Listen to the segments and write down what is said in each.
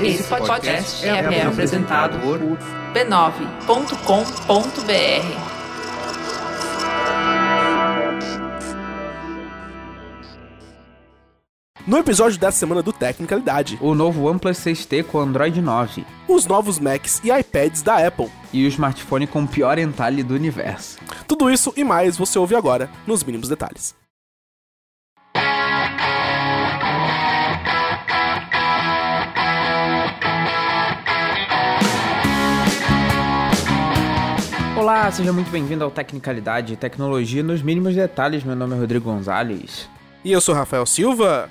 Esse podcast é, é apresentado por b9.com.br. No episódio dessa semana do Tecnicalidade, o novo OnePlus 6T com Android 9, os novos Macs e iPads da Apple e o smartphone com o pior entalhe do universo. Tudo isso e mais você ouve agora nos mínimos detalhes. Olá, seja muito bem-vindo ao Tecnicalidade e Tecnologia nos mínimos detalhes. Meu nome é Rodrigo Gonzalez. E eu sou Rafael Silva.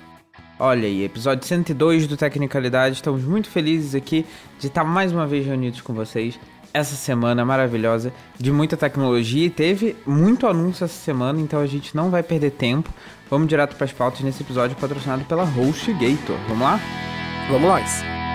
Olha aí, episódio 102 do Tecnicalidade. Estamos muito felizes aqui de estar mais uma vez reunidos com vocês. Essa semana maravilhosa de muita tecnologia e teve muito anúncio essa semana, então a gente não vai perder tempo. Vamos direto para as pautas nesse episódio patrocinado pela HostGator. Vamos lá? Vamos lá.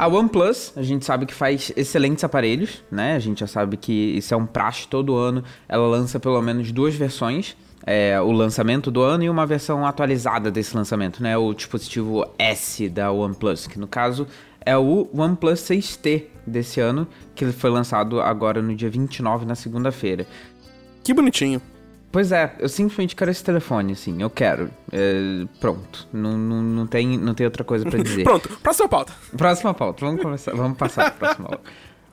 A OnePlus, a gente sabe que faz excelentes aparelhos, né? A gente já sabe que isso é um praxe todo ano. Ela lança pelo menos duas versões. É, o lançamento do ano e uma versão atualizada desse lançamento, né? O dispositivo S da OnePlus, que no caso é o OnePlus 6T desse ano, que foi lançado agora no dia 29, na segunda-feira. Que bonitinho. Pois é, eu simplesmente quero esse telefone, assim, eu quero. É, pronto, não, não, não, tem, não tem outra coisa para dizer. pronto, próxima pauta. Próxima pauta, vamos, começar, vamos passar para a próxima pauta.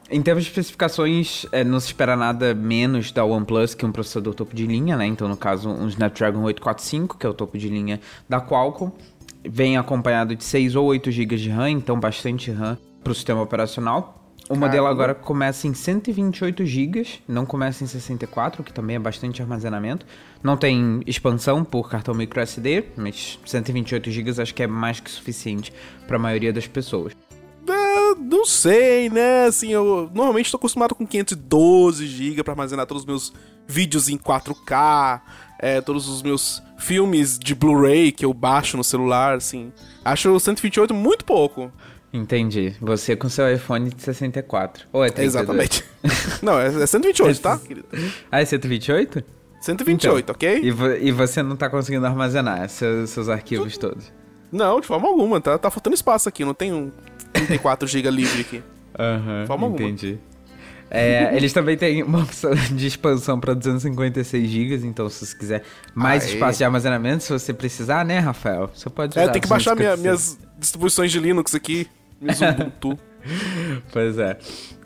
Em termos de especificações, é, não se espera nada menos da OnePlus que um processador topo de linha, né? Então, no caso, um Snapdragon 845, que é o topo de linha da Qualcomm. Vem acompanhado de 6 ou 8 GB de RAM, então bastante RAM para o sistema operacional. O modelo agora começa em 128 GB, não começa em 64, que também é bastante armazenamento. Não tem expansão por cartão microSD, mas 128 GB acho que é mais que suficiente para a maioria das pessoas. É, não sei, né? Assim, eu normalmente estou acostumado com 512 GB para armazenar todos os meus vídeos em 4K, é, todos os meus filmes de Blu-ray que eu baixo no celular, assim. Acho 128 muito pouco. Entendi. Você com seu iPhone de 64. Ou é 32? Exatamente. Não, é 128, é tá? Ah, é 128? 128, então, ok? E, vo e, você não tá conseguindo armazenar seus, seus arquivos tu... todos? Não, de forma alguma. Tá, tá faltando espaço aqui. Não tem um 34 GB livre aqui. Aham, uhum, entendi. É, eles também têm uma opção de expansão para 256 GB, então se você quiser mais Aê. espaço de armazenamento, se você precisar, né, Rafael? Você pode usar. É, tem que baixar minha, minhas distribuições de Linux aqui. Ubuntu. pois é.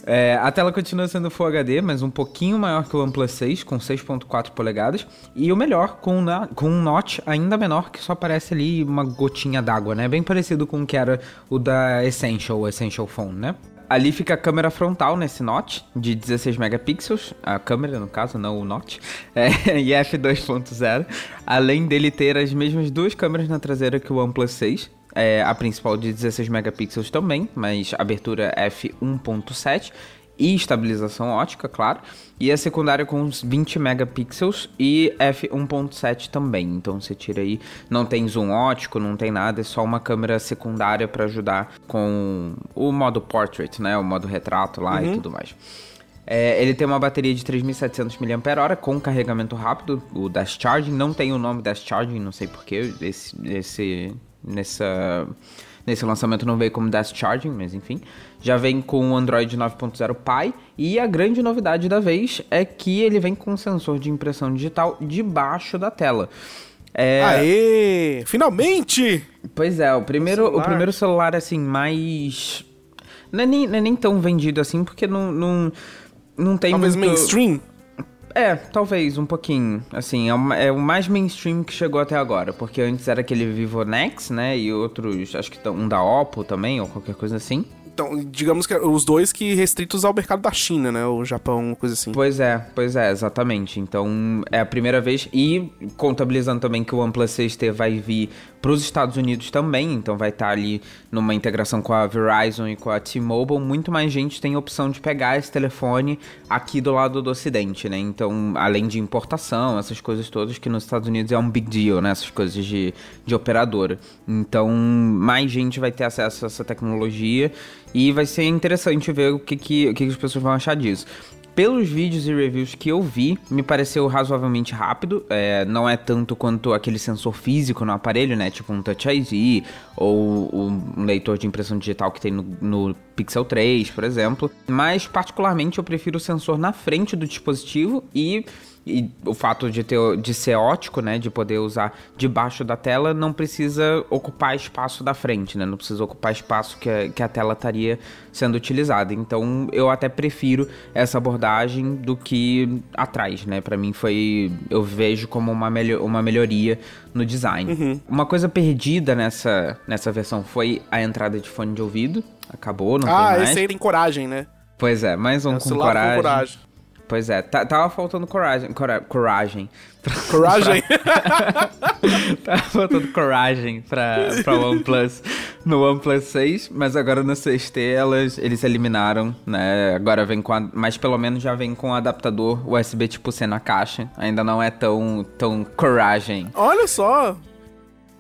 é. A tela continua sendo Full HD, mas um pouquinho maior que o OnePlus 6, com 6.4 polegadas. E o melhor, com, na, com um notch ainda menor, que só aparece ali uma gotinha d'água, né? Bem parecido com o que era o da Essential, o Essential Phone, né? Ali fica a câmera frontal nesse notch de 16 megapixels, a câmera no caso, não o notch, é, e f2.0, além dele ter as mesmas duas câmeras na traseira que o OnePlus 6, é, a principal de 16 megapixels também, mas abertura f1.7 e estabilização ótica, claro. E a secundária com uns 20 megapixels e f1.7 também. Então você tira aí, não tem zoom ótico, não tem nada, é só uma câmera secundária para ajudar com o modo portrait, né, o modo retrato lá uhum. e tudo mais. É, ele tem uma bateria de 3.700 mAh com carregamento rápido, o Dash Charging. Não tem o nome Dash Charging, não sei porquê. Esse, esse nessa, nesse lançamento não veio como Dash Charging, mas enfim. Já vem com o Android 9.0 Pie e a grande novidade da vez é que ele vem com um sensor de impressão digital debaixo da tela. É... Aê! Finalmente! Pois é, o primeiro, o, o primeiro celular assim mais não é, nem, não é nem tão vendido assim porque não não, não tem Talvez muito... mainstream. É, talvez, um pouquinho. Assim, é o, é o, mais mainstream que chegou até agora. Porque antes era aquele Vivo Nex, né? E outros, acho que um da Oppo também, ou qualquer coisa assim. Então, digamos que os dois que restritos ao mercado da China, né? O Japão, coisa assim. Pois é, pois é, exatamente. Então, é a primeira vez. E contabilizando também que o OnePlus 6T vai vir para os Estados Unidos também, então vai estar tá ali numa integração com a Verizon e com a T-Mobile, muito mais gente tem a opção de pegar esse telefone aqui do lado do ocidente, né? Então, além de importação, essas coisas todas que nos Estados Unidos é um big deal, né? Essas coisas de, de operadora. Então, mais gente vai ter acesso a essa tecnologia e vai ser interessante ver o que, que, o que, as pessoas vão achar disso pelos vídeos e reviews que eu vi, me pareceu razoavelmente rápido. É, não é tanto quanto aquele sensor físico no aparelho, né? Tipo um Touch ID ou um leitor de impressão digital que tem no, no Pixel 3, por exemplo. Mas, particularmente, eu prefiro o sensor na frente do dispositivo e e o fato de, ter, de ser ótico, né, de poder usar debaixo da tela, não precisa ocupar espaço da frente, né, não precisa ocupar espaço que a, que a tela estaria sendo utilizada. Então, eu até prefiro essa abordagem do que atrás, né, para mim foi, eu vejo como uma, melhor, uma melhoria no design. Uhum. Uma coisa perdida nessa, nessa versão foi a entrada de fone de ouvido, acabou, não ah, tem mais. Ah, esse aí tem coragem, né? Pois é, mais um é, com coragem. com coragem. Pois é, tá, tava faltando coragem. Cora, coragem. Coragem? tava faltando coragem pra, pra OnePlus no OnePlus 6, mas agora no 6T elas, eles eliminaram, né? Agora vem com a, Mas pelo menos já vem com o adaptador USB tipo C na caixa. Ainda não é tão, tão coragem. Olha só!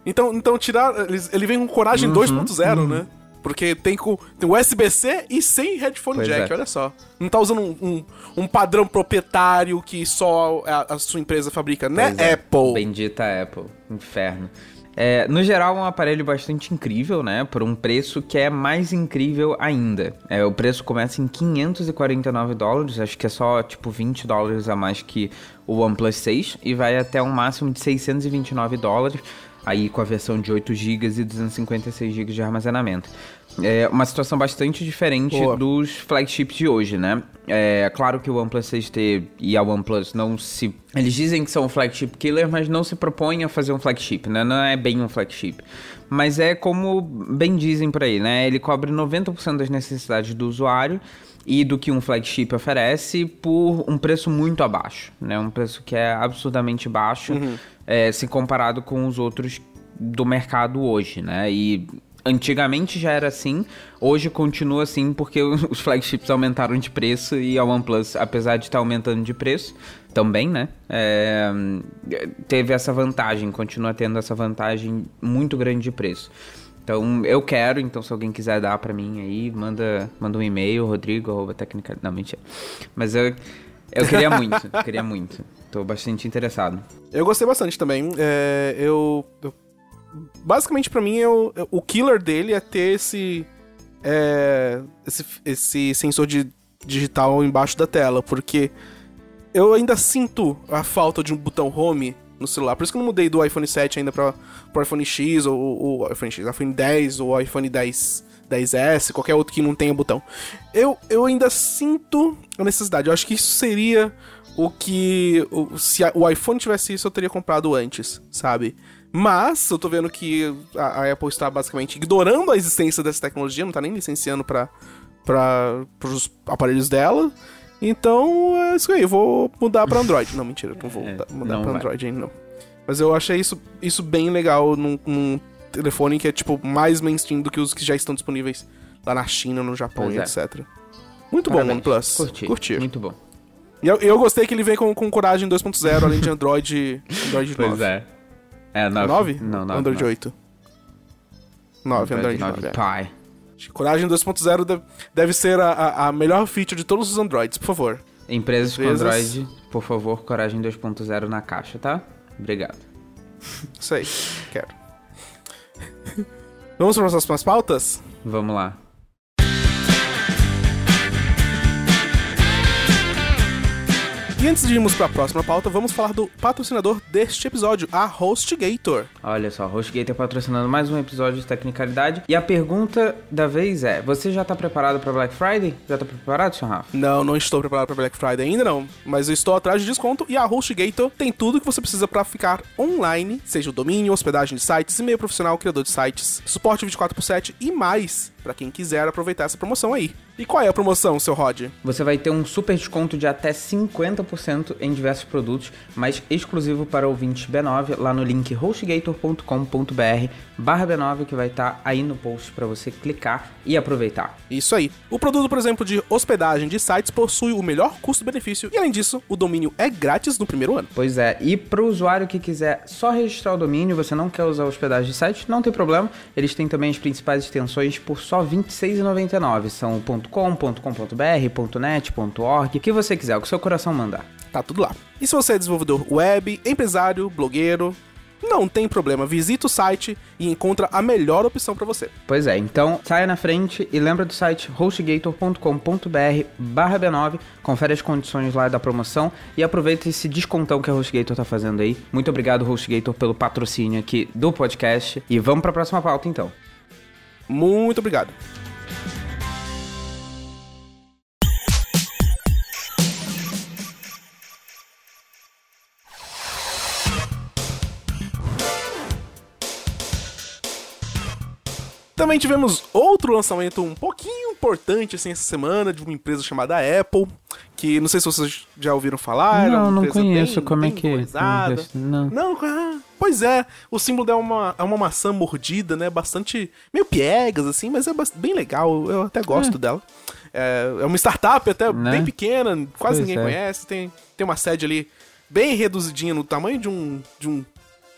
Então, então tirar. Ele vem com coragem uhum, 2.0, uhum. né? Porque tem, com, tem USB-C e sem headphone pois jack, é. olha só. Não tá usando um, um, um, padrão proprietário que só a, a sua empresa fabrica, né, é. Apple? Bendita Apple, inferno. É, no geral, é um aparelho bastante incrível, né? Por um preço que é mais incrível ainda. É, o preço começa em 549 dólares, acho que é só tipo 20 dólares a mais que o OnePlus 6, e vai até um máximo de 629 dólares aí com a versão de 8 GB e 256 GB de armazenamento. É uma situação bastante diferente dos flagships de hoje, né? É claro que o OnePlus 6T e a OnePlus não se... Eles dizem que são um flagship killer, mas não se propõem a fazer um flagship, né? Não é bem um flagship. Mas é como bem dizem por aí, né? Ele cobre 90% das necessidades do usuário e do que um flagship oferece por um preço muito abaixo, né? Um preço que é absurdamente baixo uhum. é, se comparado com os outros do mercado hoje, né? E antigamente já era assim, hoje continua assim porque os flagships aumentaram de preço e a OnePlus, apesar de estar aumentando de preço, também, né? É, teve essa vantagem, continua tendo essa vantagem muito grande de preço. Então, eu quero, então se alguém quiser dar para mim aí, manda, manda um e-mail, rodrigo, técnica... Não, mentira. Mas eu, eu queria muito, queria muito. Tô bastante interessado. Eu gostei bastante também. É, eu, eu, Basicamente, para mim, eu, o killer dele é ter esse, é, esse, esse sensor de digital embaixo da tela, porque eu ainda sinto a falta de um botão home no celular. Por isso que eu não mudei do iPhone 7 ainda para o iPhone X ou o iPhone X, iPhone 10 ou iPhone 10, 10S, qualquer outro que não tenha botão. Eu, eu ainda sinto a necessidade. Eu acho que isso seria o que. O, se a, o iPhone tivesse isso, eu teria comprado antes, sabe? Mas eu tô vendo que a, a Apple está basicamente ignorando a existência dessa tecnologia, não tá nem licenciando para para os aparelhos dela. Então, é isso aí, eu vou mudar para Android. Não, mentira, não vou é, mudar para Android ainda não. Mas eu achei isso, isso bem legal num, num, telefone que é tipo mais mainstream do que os que já estão disponíveis lá na China, no Japão e é. etc. Muito Parabéns. bom, OnePlus. Curti. Curti. Muito bom. E eu, eu gostei que ele vem com, com coragem 2.0, além de Android, Android 9. Pois é. É, 9? 9? Não, 9. Android 9. 8. 9, Android 9. 9 é. Pai. Coragem 2.0 deve ser a, a, melhor feature de todos os Androids, por favor. Empresas, Empresas... com Android, por favor, Coragem 2.0 na caixa, tá? Obrigado. Isso aí, quero. Vamos para as próximas pautas? Vamos lá. E antes de irmos para a próxima pauta, vamos falar do patrocinador deste episódio, a HostGator. Olha só, HostGator patrocinando mais um episódio de Tecnicalidade. E a pergunta da vez é: você já tá preparado para Black Friday? Já tá preparado, senhor Rafa? Não, não estou preparado para Black Friday ainda não, mas eu estou atrás de desconto e a HostGator tem tudo que você precisa para ficar online, seja o domínio, hospedagem de sites, e-mail profissional, criador de sites, suporte 24/7 e mais para quem quiser aproveitar essa promoção aí. E qual é a promoção, seu Rod? Você vai ter um super desconto de até 50% em diversos produtos, mas exclusivo para ouvintes B9 lá no link hostgator.com.br barra B9 que vai estar tá aí no post para você clicar e aproveitar. Isso aí. O produto, por exemplo, de hospedagem de sites possui o melhor custo-benefício e além disso, o domínio é grátis no primeiro ano. Pois é, e para o usuário que quiser só registrar o domínio, você não quer usar hospedagem de site, não tem problema. Eles têm também as principais extensões por só R$ 26,99. São .com, .com.br, .net, .org, o que você quiser, o que seu coração mandar. Tá tudo lá. E se você é desenvolvedor web, empresário, blogueiro, não tem problema, visita o site e encontra a melhor opção para você. Pois é, então saia na frente e lembra do site hostgator.com.br barra B9, confere as condições lá da promoção e aproveita esse descontão que a HostGator tá fazendo aí. Muito obrigado, HostGator, pelo patrocínio aqui do podcast e vamos para a próxima pauta então. Muito obrigado. Também tivemos outro lançamento um pouquinho importante assim essa semana de uma empresa chamada Apple, que não sei se vocês já ouviram falar. Não, não conheço bem, como é que é. Não, não ah, pois é, o símbolo é uma, é uma maçã mordida, né? Bastante meio piegas assim, mas é bem legal. Eu até gosto é. dela. É, é, uma startup até né? bem pequena, quase pois ninguém é. conhece. Tem, tem uma sede ali bem reduzidinha no tamanho de um, de um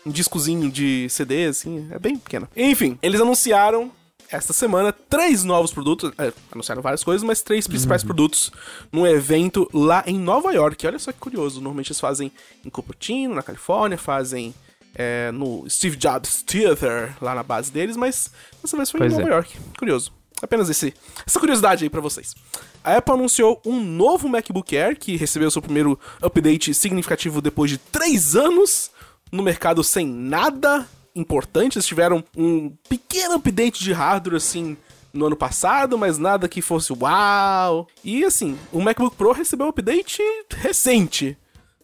um discozinho de CD, assim, é bem pequeno. Enfim, eles anunciaram esta semana três novos produtos, é, anunciaram várias coisas, mas três principais uhum. produtos num evento lá em Nova York. Olha só que curioso, normalmente eles fazem em Cupertino, na Califórnia, fazem é, no Steve Jobs Theater, lá na base deles, mas dessa vez foi pois em Nova é. York. Curioso. Apenas esse, essa curiosidade aí para vocês. A Apple anunciou um novo MacBook Air que recebeu seu primeiro update significativo depois de três anos no mercado sem nada importante. Eles tiveram um pequeno update de hardware, assim, no ano passado, mas nada que fosse uau. E assim, o MacBook Pro recebeu um update recente,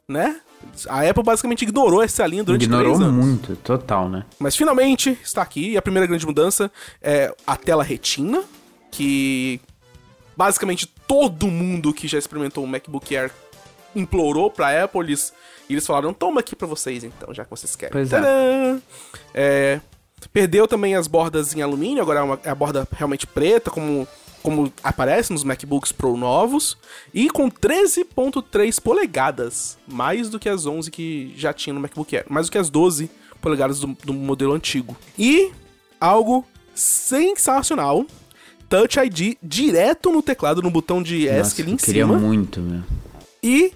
né? A Apple basicamente ignorou essa linha durante ignorou três anos. muito, total, né? Mas finalmente está aqui. E a primeira grande mudança é a tela retina, que basicamente todo mundo que já experimentou um MacBook Air implorou pra Apple, eles, eles falaram, toma aqui pra vocês então, já que vocês querem. Pois é. é. Perdeu também as bordas em alumínio, agora é, uma, é a borda realmente preta, como, como aparece nos MacBooks Pro novos. E com 13.3 polegadas, mais do que as 11 que já tinha no MacBook Air. Mais do que as 12 polegadas do, do modelo antigo. E algo sensacional, Touch ID direto no teclado, no botão de ESC ali em queria cima. Muito, meu. E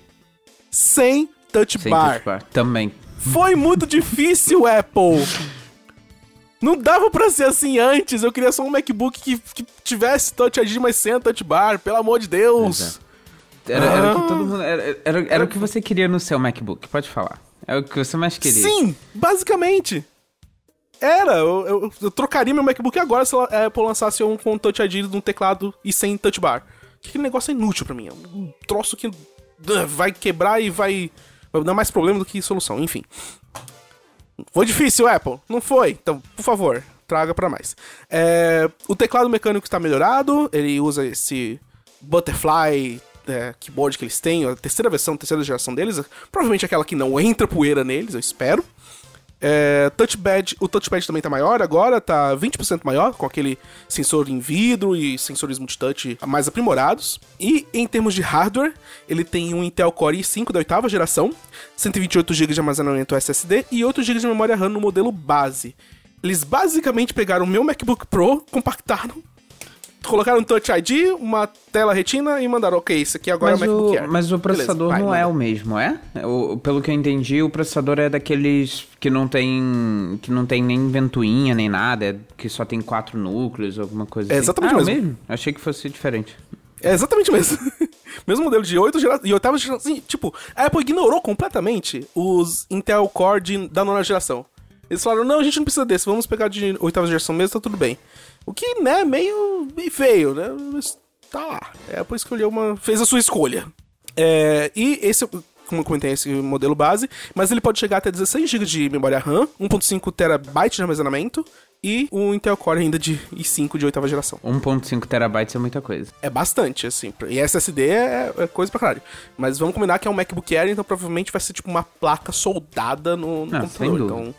sem touch sem bar. Touch bar. Também. Foi muito difícil, Apple. Não dava pra ser assim antes. Eu queria só um MacBook que, que tivesse Touch ID, mas sem Touch Bar. Pelo amor de Deus. Era, era, ah. o que todo mundo, era, era, era o que você queria no seu MacBook. Pode falar. É o que você mais queria. Sim, basicamente. Era. Eu, eu, eu trocaria meu MacBook agora se a Apple lançasse um com Touch ID no teclado e sem Touch Bar. Aquele negócio é inútil pra mim. É um troço que vai quebrar e vai, vai dar mais problema do que solução. Enfim. Foi difícil, Apple? Não foi? Então, por favor, traga para mais. É, o teclado mecânico está melhorado, ele usa esse Butterfly é, keyboard que eles têm, a terceira versão, a terceira geração deles, provavelmente aquela que não entra poeira neles, eu espero. É, touchpad, o touchpad também tá maior agora, tá 20% maior, com aquele sensor em vidro e sensores multitouch mais aprimorados. E em termos de hardware, ele tem um Intel Core i5 da oitava geração, 128 GB de armazenamento SSD e 8 GB de memória RAM no modelo base. Eles basicamente pegaram o meu MacBook Pro, compactaram colocaram um Touch ID, uma tela retina e mandaram, ok, isso aqui agora mas é o MacBook Air. Mas o processador Beleza, não é o mesmo, é? O, pelo que eu entendi, o processador é daqueles que não tem que não tem nem ventoinha nem nada, é que só tem quatro núcleos, alguma coisa é assim. exatamente ah, mesmo. mesmo. Achei que fosse diferente. É exatamente mesmo. mesmo modelo de 8 gera... e oitava geração. Assim, tipo, a Apple ignorou completamente os Intel Core de... da nona geração. Eles falaram, não, a gente não precisa desse, vamos pegar de oitava geração mesmo, tá tudo bem. O que, né, meio, meio feio, né? Mas tá lá. É, Apple escolheu uma. fez a sua escolha. É, e esse, como eu comentei, esse modelo base, mas ele pode chegar até 16 GB de memória RAM, 1.5 TB de armazenamento e um Intel Core ainda de i5 de oitava geração. 1.5 terabytes é muita coisa. É bastante, assim. E SSD é, é, coisa pra caralho. Mas vamos combinar que é um MacBook Air, então provavelmente vai ser tipo uma placa soldada no, no sem computador. dúvida. Então,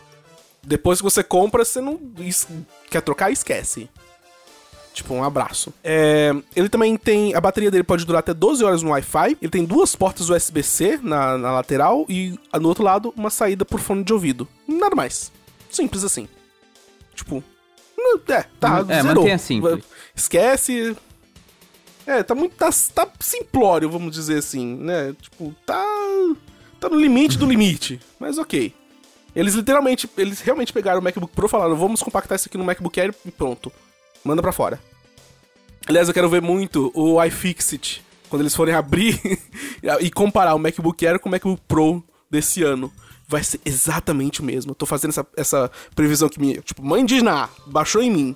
depois que você compra, você não quer trocar, esquece. Tipo, um abraço. É, ele também tem. A bateria dele pode durar até 12 horas no Wi-Fi. Ele tem duas portas USB-C na, na lateral e no outro lado uma saída por fone de ouvido. Nada mais. Simples assim. Tipo. não- É, tá. É, zerou. mantenha simples. Esquece. É, tá muito. Tá, tá simplório, vamos dizer assim, né? Tipo, tá. Tá no limite do limite. Mas ok. Eles literalmente. Eles realmente pegaram o MacBook Pro e falaram: vamos compactar isso aqui no MacBook Air e pronto. Manda pra fora. Aliás, eu quero ver muito o iFixit. Quando eles forem abrir e comparar o MacBook Air com o MacBook Pro desse ano. Vai ser exatamente o mesmo. Eu tô fazendo essa, essa previsão que me. Tipo, mãe Ná, baixou em mim.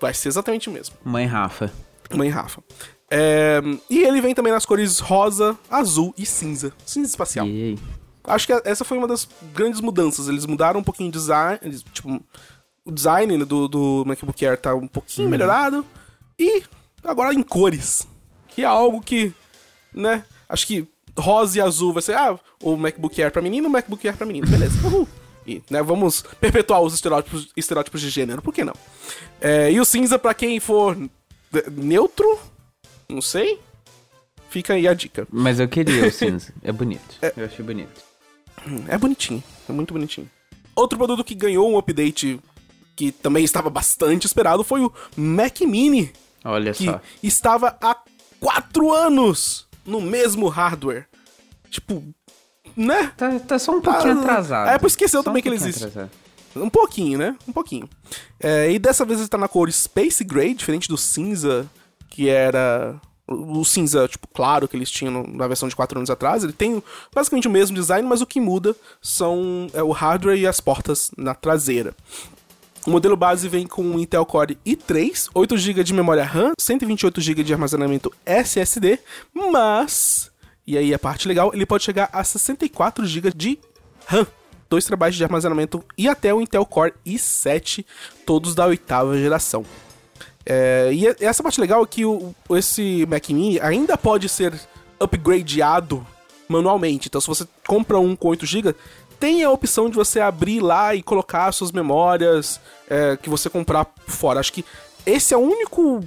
Vai ser exatamente o mesmo. Mãe Rafa. Mãe Rafa. É, e ele vem também nas cores rosa, azul e cinza. Cinza espacial. E... Acho que essa foi uma das grandes mudanças. Eles mudaram um pouquinho o design. eles, tipo, o design né, do, do MacBook Air tá um pouquinho melhorado. E agora em cores. Que é algo que, né? Acho que rosa e azul vai ser, ah, o MacBook Air pra menino, o MacBook Air pra menino. Beleza. Uhul. E, né, vamos perpetuar os estereótipos, estereótipos de gênero, por que não? É, e o cinza, pra quem for ne- neutro, não sei. Fica aí a dica. Mas eu queria o cinza. É bonito. Eu achei bonito. É bonitinho, é muito bonitinho. Outro produto que ganhou um update que também estava bastante esperado foi o Mac Mini, Olha que só. estava há quatro anos no mesmo hardware. Tipo, né? Tá, tá só um pouquinho Tá- atrasado. A Apple esqueceu também um que ele existe. atrasado. Um pouquinho, né? Um pouquinho. É, e dessa vez ele tá na cor Space Gray, diferente do cinza, que era o cinza, tipo, claro que eles tinham na versão de 4 anos atrás. Ele tem basicamente o mesmo design, mas o que muda são é, o hardware e as portas na traseira. O modelo base vem com um Intel Core i3, 8 GB de memória RAM, 128 GB de armazenamento SSD, mas, e aí a parte legal, ele pode chegar a 64 GB de RAM, 2 TB de armazenamento e até o Intel Core i7, todos da oitava geração. É, e essa parte legal é que o, esse Mac Mini ainda pode ser upgradeado manualmente. Então, se você compra um com 8 GB, tem a opção de você abrir lá e colocar suas memórias é, que você comprar fora. Acho que esse é o único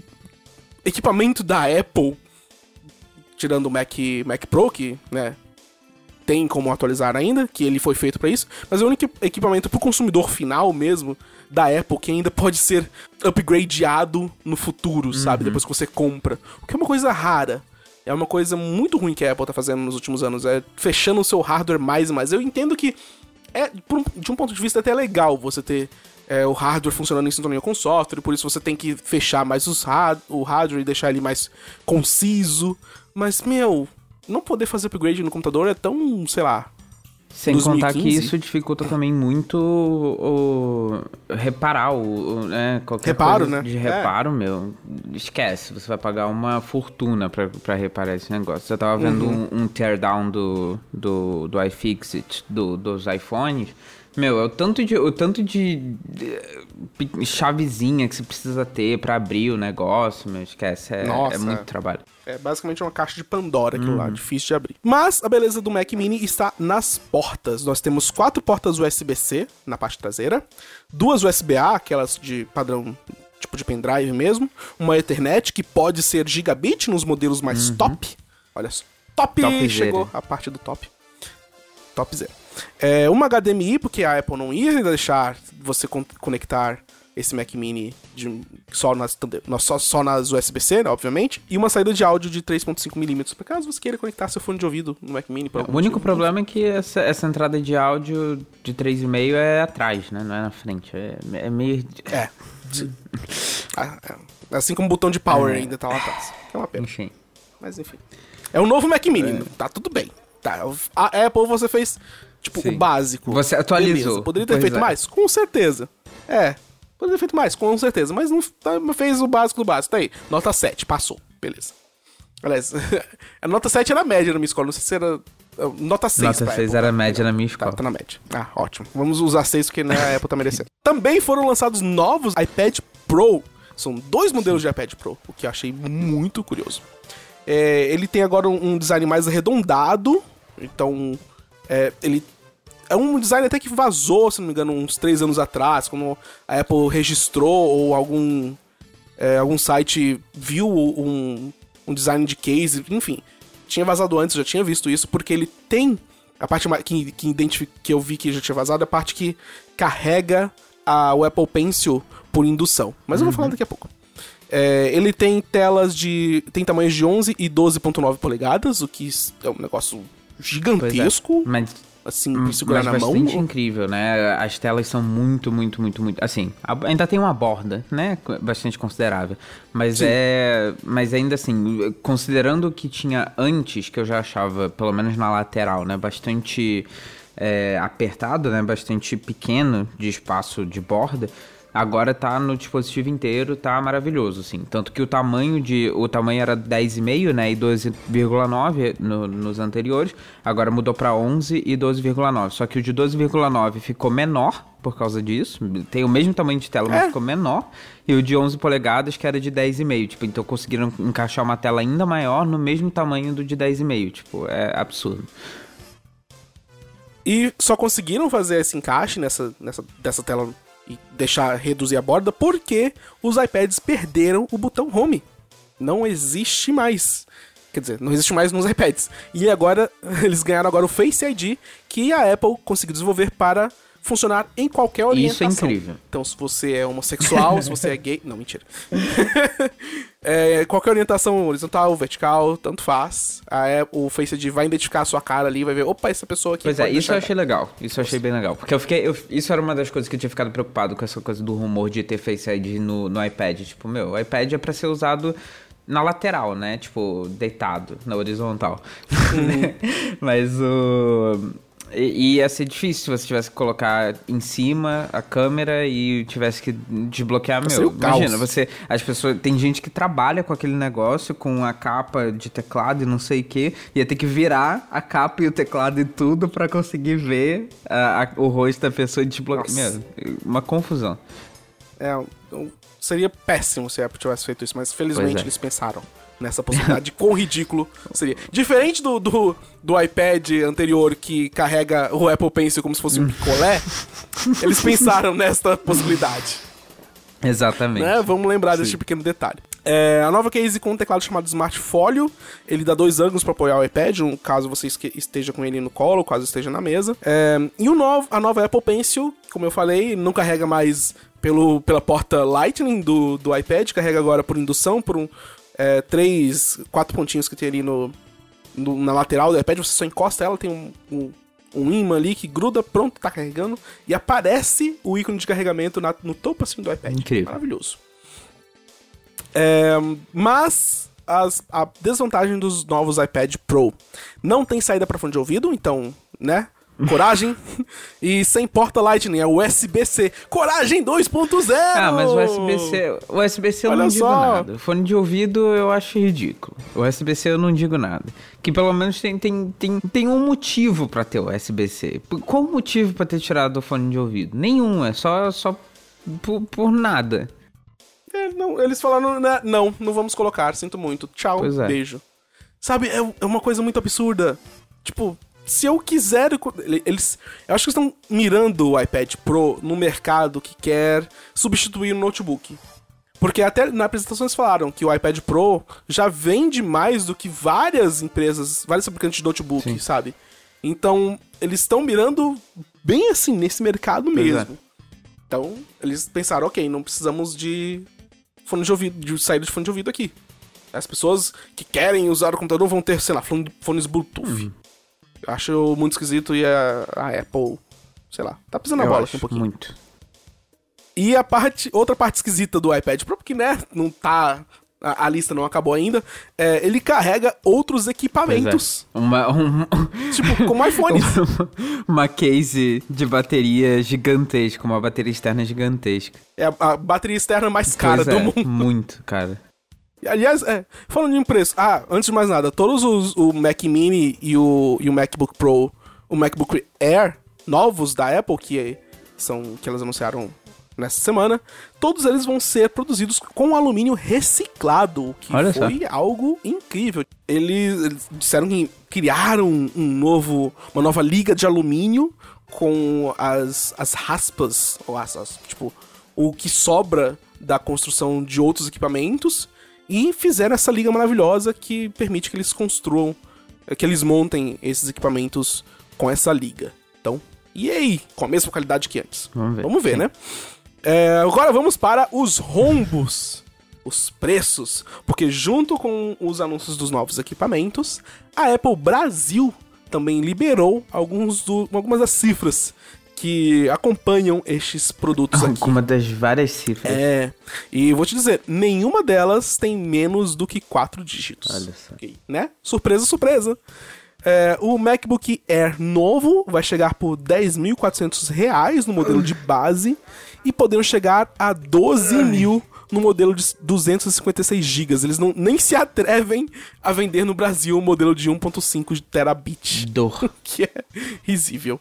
equipamento da Apple, tirando o Mac, Mac Pro, que, né, tem como atualizar ainda, que ele foi feito pra isso, mas é o único equipamento pro consumidor final mesmo da Apple que ainda pode ser upgradeado no futuro, sabe? Depois que você compra. O que é uma coisa rara. É uma coisa muito ruim que a Apple tá fazendo nos últimos anos, é fechando o seu hardware mais e mais. Eu entendo que é, de um ponto de vista, até legal você ter é, o hardware funcionando em sintonia com o software, por isso você tem que fechar mais os hard, o hardware e deixar ele mais conciso. Mas, meu, não poder fazer upgrade no computador é tão, sei lá. Sem contar que 2015. isso dificulta também muito o, reparar o, o, né, qualquer Reparo, coisa né? de É. reparo, meu. Esquece, você vai pagar uma fortuna pra, pra reparar esse negócio. Eu tava vendo Uhum. um, um teardown do, do, do iFixit, do, dos iPhones. Meu, é o tanto de, o tanto de, de chavezinha que você precisa ter pra abrir o negócio, meu, esquece, é, Nossa, é muito é. trabalho. É basicamente uma caixa de Pandora aquilo lá, difícil de abrir. Mas a beleza do Mac Mini está nas portas. Nós temos quatro portas USB-C na parte traseira, duas USB-A, aquelas de padrão tipo de pendrive mesmo, uma Ethernet que pode ser gigabit nos modelos mais top. Olha só. Top, Topzera. chegou a parte do top. Top zero. É, uma HDMI, porque a Apple não ia deixar você con- conectar esse Mac Mini de- só, nas, só, só nas USB-C, né, obviamente. E uma saída de áudio de 3.5mm, por caso você queira conectar seu fone de ouvido no Mac Mini. algum O único problema é que essa, essa entrada de áudio de 3,5 é atrás, né? Não é na frente. É, é meio. É. Ah, é. Assim como o botão de power ainda tá lá atrás. É uma pena. Enfim. Mas enfim. É o novo Mac Mini, tá tudo bem. Tá, a Apple você fez, tipo, Sim. o básico. Você atualizou. Beleza. Poderia ter Pois feito é. mais? Com certeza. É, poderia ter feito mais, com certeza. Mas não tá, fez o básico do básico. Tá aí, nota 7, passou. Beleza. Aliás, a nota 7 era média na minha escola, não sei se era... Nota 6 Nota pra 6 Apple. era média na minha Tá, escola. tá na média. Ah, ótimo. Vamos usar 6 porque né, a Apple tá merecendo. Também foram lançados novos iPad Pro. São dois modelos de iPad Pro, o que eu achei muito curioso. É, ele tem agora um um design mais arredondado, então é, ele é um design até que vazou, se não me engano, uns três anos atrás, quando a Apple registrou ou algum é, algum site viu um, um design de case, enfim. Tinha vazado antes, já tinha visto isso, porque ele tem. A parte que, que, que eu vi que já tinha vazado é a parte que carrega a, o Apple Pencil por indução. Mas eu vou falar daqui a pouco. É, ele tem telas de. tem tamanhos de 11 e 12,9 polegadas, o que é um negócio é. gigantesco, Mas assim, pra segurar Mas na mão. bastante incrível, né? As telas são muito, muito, muito, muito. Assim, ainda tem uma borda, né? Bastante considerável. Mas Sim. é. Mas ainda assim, considerando o que tinha antes, que eu já achava, pelo menos na lateral, né? Bastante é, apertado, né? Bastante pequeno de espaço de borda. Agora tá no dispositivo inteiro, tá maravilhoso, assim. Tanto que o tamanho de. O tamanho era 10,5, né? E 12,9 no- nos anteriores. Agora mudou pra 11 e 12,9. Só que o de 12,9 ficou menor por causa disso. Tem o mesmo tamanho de tela, mas É. ficou menor. E o de 11 polegadas, que era de 10,5. Tipo, então conseguiram encaixar uma tela ainda maior no mesmo tamanho do de 10,5. Tipo, é absurdo. E só conseguiram fazer esse encaixe nessa, nessa dessa tela e deixar reduzir a borda porque os iPads perderam o botão home. Não existe mais. Quer dizer, não existe mais nos iPads. E agora eles ganharam agora o Face ID que a Apple conseguiu desenvolver para funcionar em qualquer orientação. Isso é incrível. Então, se você é homossexual, se você é gay, não, mentira. É, qualquer orientação horizontal, vertical, tanto faz. A Apple- o Face ID vai identificar a sua cara ali, vai ver, opa, essa pessoa aqui. Pois é, isso eu achei legal. Isso eu achei bem legal. Porque eu fiquei. eu- isso era uma das coisas que eu tinha ficado preocupado com essa coisa do rumor de ter Face ID no, no iPad. Tipo, meu, o iPad é pra ser usado na lateral, né? Tipo, deitado, na horizontal. Mas o. E ia ser difícil se você tivesse que colocar em cima a câmera e tivesse que desbloquear, meu. o caos. Imagina, você. As pessoas. Tem gente que trabalha com aquele negócio, com a capa de teclado e não sei o que. Ia ter que virar a capa e o teclado e tudo pra conseguir ver a- a- o rosto da pessoa e desbloquear. Meu, uma confusão. É, seria péssimo se a Apple tivesse feito isso, mas felizmente é. eles pensaram nessa possibilidade de quão ridículo seria. Diferente do, do, do iPad anterior que carrega o Apple Pencil como se fosse um picolé, eles pensaram nesta possibilidade. Exatamente. né? Vamos lembrar desse pequeno detalhe. É, a nova case com um teclado chamado Smart Folio, ele dá dois ângulos para apoiar o iPad, um, caso você esteja com ele no colo, caso esteja na mesa. É, e o novo, a nova Apple Pencil, como eu falei, não carrega mais pelo, pela porta Lightning do, do iPad, carrega agora por indução, por um, é, três, quatro pontinhos que tem ali no, no- na lateral do iPad, você só encosta ela, tem um, um, um imã ali que gruda, pronto, tá carregando, e aparece o ícone de carregamento na- no topo assim do iPad. Incrível. Maravilhoso. É, mas as- a desvantagem dos novos iPad Pro não tem saída para fone de ouvido, então, né? Coragem. e sem porta Lightning, é USB-C. Coragem 2.0! Ah, mas o USB-C, o USB-C eu Olha não digo só. nada. Fone de ouvido eu acho ridículo. O USB-C eu não digo nada. Que pelo menos tem, tem, tem, tem um motivo pra ter o USB-C. Qual o motivo pra ter tirado o fone de ouvido? Nenhum, é só, só por, por nada. É, não, eles falaram, né, não, não vamos colocar, sinto muito. Tchau, é. beijo. Sabe, é, é uma coisa muito absurda. Tipo, se eu quiser. Eles. Eu acho que estão mirando o iPad Pro no mercado que quer substituir o notebook. Porque até na apresentação eles falaram que o iPad Pro já vende mais do que várias empresas, vários fabricantes de notebook, Sim. sabe? Então, eles estão mirando bem assim, nesse mercado é. mesmo. Então, eles pensaram, ok, não precisamos de fone de ouvido, de saída de fone de ouvido aqui. As pessoas que querem usar o computador vão ter, sei lá, fone- fones Bluetooth. Uhum. Eu acho muito esquisito e a, a Apple, sei lá, tá pisando na bola acho aqui um pouquinho. Muito. E a parte, outra parte esquisita do iPad Pro, porque, né, não tá a, a lista não acabou ainda, é, ele carrega outros equipamentos. É. Uma, um, tipo, como iPhone. uma case de bateria gigantesca, uma bateria externa gigantesca. É a, a bateria externa mais cara do é, mundo. Muito, cara. Aliás, é, falando em preço, ah, antes de mais nada, todos os o Mac Mini e o, e o MacBook Pro, o MacBook Air novos da Apple, que são que elas anunciaram nessa semana, todos eles vão ser produzidos com alumínio reciclado, o que Olha foi algo incrível. Eles, eles disseram que criaram um novo, uma nova liga de alumínio com as, as raspas, ou as, as, tipo, o que sobra da construção de outros equipamentos e fizeram essa liga maravilhosa que permite que eles construam, que eles montem esses equipamentos com essa liga. Então, e aí? Com a mesma qualidade que antes. Vamos ver. Vamos ver, né? É, agora vamos para os rombos. Os preços. Porque junto com os anúncios dos novos equipamentos, a Apple Brasil também liberou alguns do, algumas das cifras que acompanham estes produtos aqui. Alguma das várias cifras. É, e vou te dizer, nenhuma delas tem menos do que quatro dígitos. Olha só. Ok, né? Surpresa, surpresa. É, o MacBook Air novo vai chegar por 10.400 reais no modelo de base e podendo chegar a 12 mil no modelo de 256 GB. Eles não, nem se atrevem a vender no Brasil o modelo de 1.5 terabit, Dor. que é risível.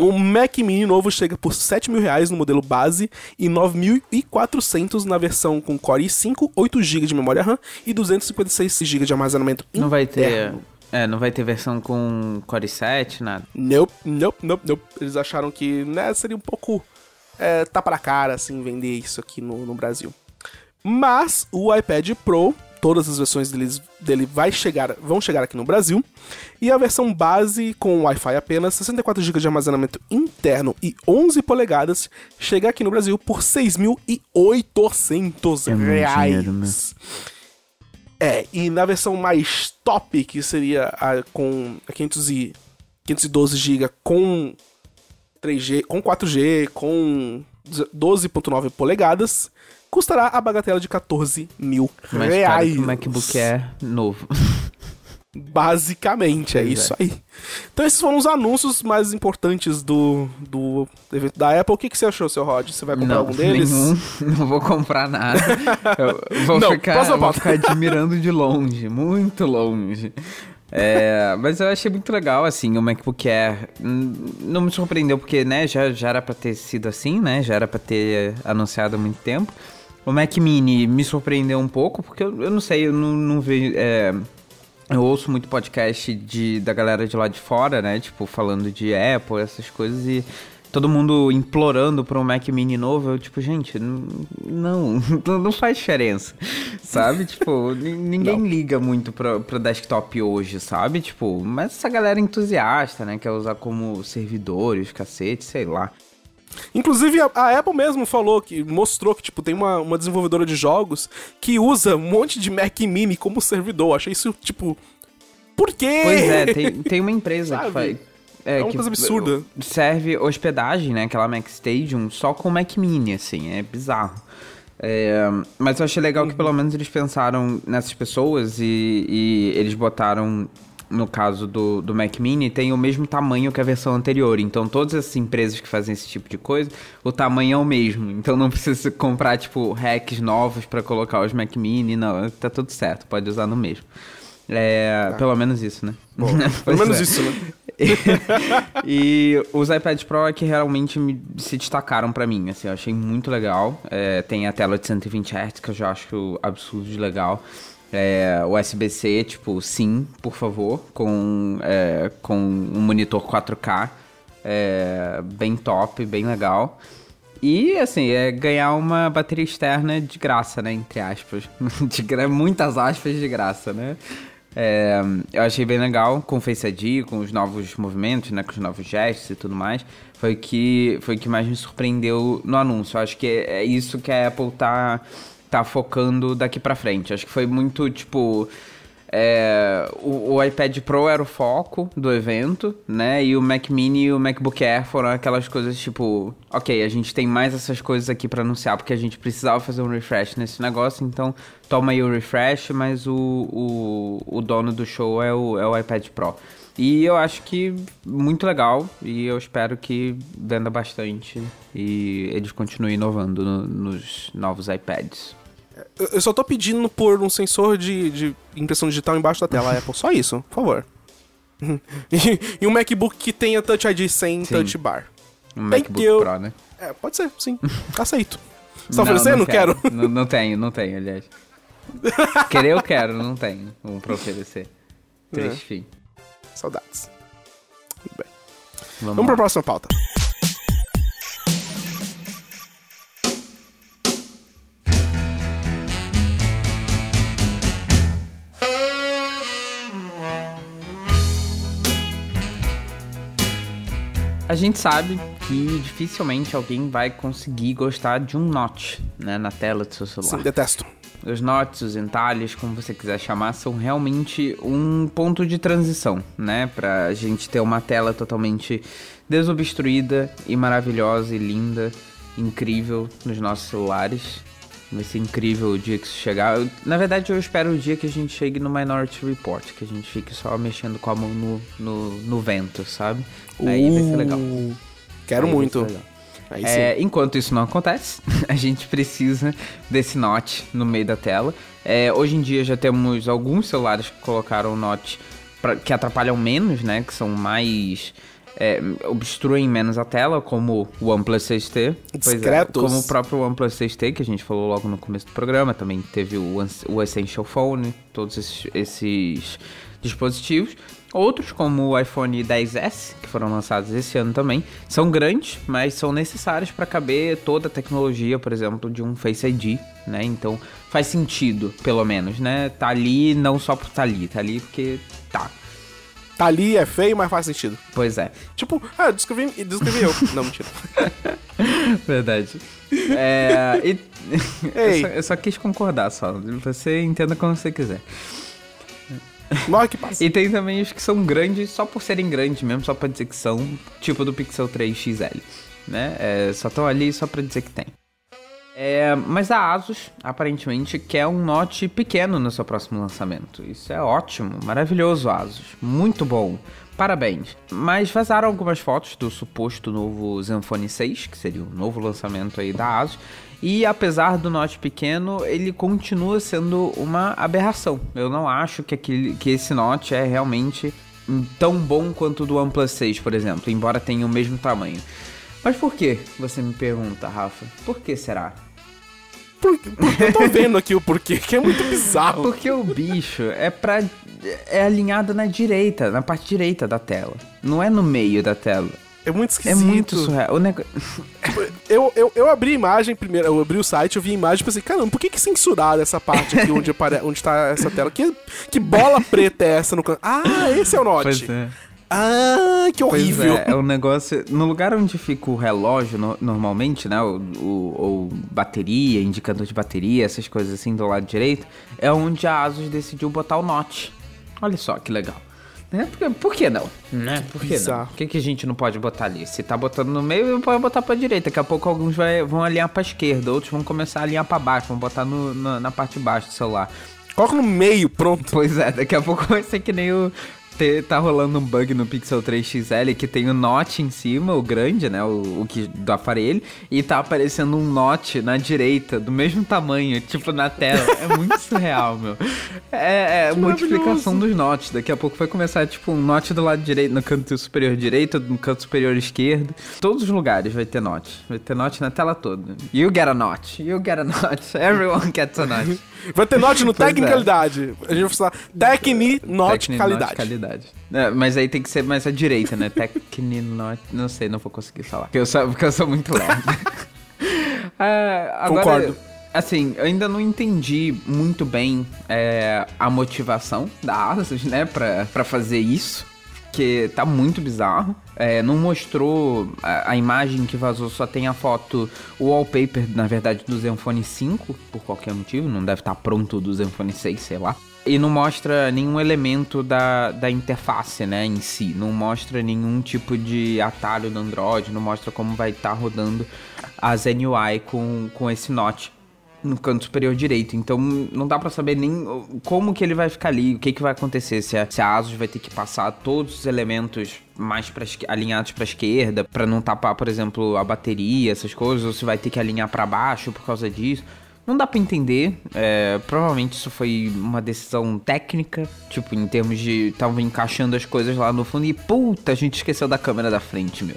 O Mac Mini novo chega por 7 mil reais no modelo base e 9.400 na versão com Core i5, 8 GB de memória RAM e 256 GB de armazenamento Não vai ter. interno. É, não vai ter versão com Core 7, nada. Nope, nope, nope, nope. Eles acharam que né, seria um pouco é, tapa na cara, assim, vender isso aqui no, no Brasil. Mas o iPad Pro, todas as versões deles, dele vai chegar, vão chegar aqui no Brasil. E a versão base com Wi-Fi apenas, 64 GB de armazenamento interno e 11 polegadas, chega aqui no Brasil por 6.800 É reais. dinheiro, né? É, e na versão mais top, que seria a com a 500 e, 512 GB com 3G, com 4G, com 12.9 polegadas, custará a bagatela de 14 mil Mais caro reais. que o MacBook Air novo. Basicamente, é isso é. aí. Então esses foram os anúncios mais importantes do, do evento da Apple. O que, que você achou, seu Rod? Você vai comprar não, algum deles? nenhum. Não vou comprar nada. Eu vou, Não, ficar, vou ficar admirando de longe, muito longe. É, mas eu achei muito legal, assim, o MacBook Air. Hum, Não me surpreendeu, porque, né, já, já era pra ter sido assim, né? Já era pra ter anunciado há muito tempo. O Mac Mini me surpreendeu um pouco, porque eu, eu não sei, eu não, não vejo. é, eu ouço muito podcast de, da galera de lá de fora, né? Tipo, falando de Apple, essas coisas, e todo mundo implorando pra um Mac Mini novo. Eu, tipo, gente, não, não faz diferença, sabe? tipo, ni- ninguém Não. liga muito pra, pra desktop hoje, sabe? Tipo, mas essa galera entusiasta, né? Quer usar como servidores, cacete, sei lá. Inclusive, a, a Apple mesmo falou que mostrou que, tipo, tem uma, uma desenvolvedora de jogos que usa um monte de Mac Mini como servidor. Achei isso, tipo. Por quê? Pois é, tem, tem uma empresa Sabe? que faz. É uma coisa absurda. Serve hospedagem, né? Aquela Mac Stadium, só com Mac Mini, assim, é bizarro. É, mas eu achei legal que pelo menos eles pensaram nessas pessoas e, e eles botaram, no caso do, do Mac Mini, tem o mesmo tamanho que a versão anterior. Então todas essas empresas que fazem esse tipo de coisa, o tamanho é o mesmo. Então não precisa comprar, tipo, hacks novos pra colocar os Mac Mini, não, tá tudo certo, pode usar no mesmo. É, Pelo menos isso, né? Pelo Pois menos é. isso, né? e os iPads Pro é que realmente me- se destacaram pra mim, assim, eu achei muito legal. É, tem a tela de 120 Hz, que eu já acho absurdo de legal. É, USB-C, tipo, sim, por favor, com, é, com um monitor 4K, é, bem top, bem legal. E, assim, é ganhar uma bateria externa de graça, né? Entre aspas. De muitas aspas de graça, né? É, eu achei bem legal com o Face ID, com os novos movimentos, né? Com os novos gestos e tudo mais. Foi que, foi que mais me surpreendeu no anúncio. Eu acho que é, é isso que a Apple tá, tá focando daqui pra frente. Acho que foi muito, tipo... É, o, o, iPad Pro era o foco do evento, né? E o Mac Mini e o MacBook Air foram aquelas coisas tipo, ok, a gente tem mais essas coisas aqui para anunciar porque a gente precisava fazer um refresh nesse negócio, então toma aí o refresh, mas o, o, o dono do show é o, é o iPad Pro. E eu acho que muito legal e eu espero que venda bastante e eles continuem inovando no, nos novos iPads. Eu só tô pedindo por um sensor de, de impressão digital embaixo da tela, Apple. Só isso, por favor. e, um MacBook que tenha Touch ID sem sim. Touch Bar. Um MacBook you. Pro, né? É, pode ser, sim. Aceito. Você tá oferecendo? Não, quero. quero. não, não tenho, não tenho, aliás. Querer eu quero, não tenho um pra oferecer. Triste é. fim. Saudades. Muito bem. Vamos, Vamos pra próxima pauta. A gente sabe que dificilmente alguém vai conseguir gostar de um notch né, na tela do seu celular. Sim, detesto. Os notches, os entalhes, como você quiser chamar, são realmente um ponto de transição, né? Pra gente ter uma tela totalmente desobstruída e maravilhosa e linda, incrível nos nossos celulares. Vai ser incrível o dia que isso chegar. Eu, na verdade, eu espero o dia que a gente chegue no Minority Report, que a gente fique só mexendo com a mão no, no, no vento, sabe? Aí uh, vai ser legal. Quero Aí muito. É, enquanto isso não acontece, a gente precisa desse note no meio da tela. É, hoje em dia já temos alguns celulares que colocaram note pra, que atrapalham menos, né? Que são mais é, obstruem menos a tela, como o OnePlus 6T. Discretos. É, como o próprio OnePlus 6T, que a gente falou logo no começo do programa. Também teve o, o Essential Phone, todos esses, esses dispositivos. Outros, como o iPhone 10S, que foram lançados esse ano também, são grandes, mas são necessários para caber toda a tecnologia, por exemplo, de um Face ID, né? Então faz sentido, pelo menos, né? Tá ali não só por tá ali, tá ali porque tá tá ali, é feio, mas faz sentido. Pois é. Tipo, ah, descrevi, descrevi eu. Não, mentira. Verdade. É. E... Eu, só, eu, só, quis concordar só. Você entenda como você quiser. Morre que passa. E tem também os que são grandes só por serem grandes mesmo, só pra dizer que são, tipo do Pixel 3 XL. Né? É, só estão ali só pra dizer que tem. É, mas a Asus, aparentemente, quer um Note pequeno no seu próximo lançamento. Isso é ótimo, maravilhoso, Asus. Muito bom. Parabéns. Mas vazaram algumas fotos do suposto novo Zenfone 6, que seria o novo lançamento aí da Asus. E apesar do Note pequeno, ele continua sendo uma aberração. Eu não acho que, aquele, que esse Note é realmente tão bom quanto o do OnePlus 6, por exemplo, embora tenha o mesmo tamanho. Mas por que? Você me pergunta, Rafa. Por que será? Porque, porque eu tô vendo aqui o porquê, que é muito bizarro. Porque o bicho é pra. é alinhado na direita, na parte direita da tela. Não é no meio da tela. É muito esquisito. É muito surreal. O neg... Tipo, eu, eu, eu abri a imagem primeiro, eu abri o site, eu vi a imagem e pensei, caramba, por que que censuraram essa parte aqui onde, apare... onde tá essa tela? Que, que bola preta é essa no canto? Ah, esse é o Note. Pois é. Ah, que horrível. Pois é, é um negócio. No lugar onde fica o relógio, no, normalmente, né? O, o, o, bateria, indicador de bateria, essas coisas assim do lado direito, é onde a Asus decidiu botar o Note. Olha só que legal. Né? Por, por que não? Né? Por que não? Por que, que a gente não pode botar ali? Se tá botando no meio, não pode botar pra direita. Daqui a pouco alguns vai, vão alinhar pra esquerda, outros vão começar a alinhar pra baixo, vão botar no, na, na parte de baixo do celular. Coloca no meio, pronto. Pois é, daqui a pouco vai ser que nem o, tá rolando um bug no Pixel 3 XL que tem o Note em cima, o grande, né? O, o que do aparelho, e tá aparecendo um Note na direita, do mesmo tamanho, tipo na tela. É muito surreal, meu. É, é multiplicação dos Notes. Daqui a pouco vai começar, tipo, um Note do lado direito, no canto superior direito, no canto superior esquerdo. Todos os lugares vai ter Note. Vai ter Note na tela toda. You get a Note. You get a Note. Everyone gets a Note. Vai ter Note no Tecnicalidade. É. A gente vai falar Tecni Note Qualidade verdade. É, mas aí tem que ser mais à direita, né? Tecnino... Não sei, não vou conseguir falar. Porque eu sou, porque eu sou muito lerdo. é, agora, Concordo. Assim, eu ainda não entendi muito bem é, a motivação da Asus, né? Pra, pra fazer isso. Que tá muito bizarro. É, não mostrou a, a, imagem que vazou, só tem a foto, o wallpaper, na verdade, do Zenfone 5, por qualquer motivo. Não deve estar tá pronto do Zenfone 6, sei lá. E não mostra nenhum elemento da, da interface, né, em si. Não mostra nenhum tipo de atalho no Android, não mostra como vai estar tá rodando a Zen UI com, com esse Note no canto superior direito. Então não dá para saber nem como que ele vai ficar ali, o que que vai acontecer, se a, se a Asus vai ter que passar todos os elementos mais pra, alinhados para esquerda para não tapar, por exemplo, a bateria, essas coisas, ou se vai ter que alinhar para baixo por causa disso. Não dá para entender. É, provavelmente isso foi uma decisão técnica. Tipo, em termos de. Estavam encaixando as coisas lá no fundo e puta, a gente esqueceu da câmera da frente, meu.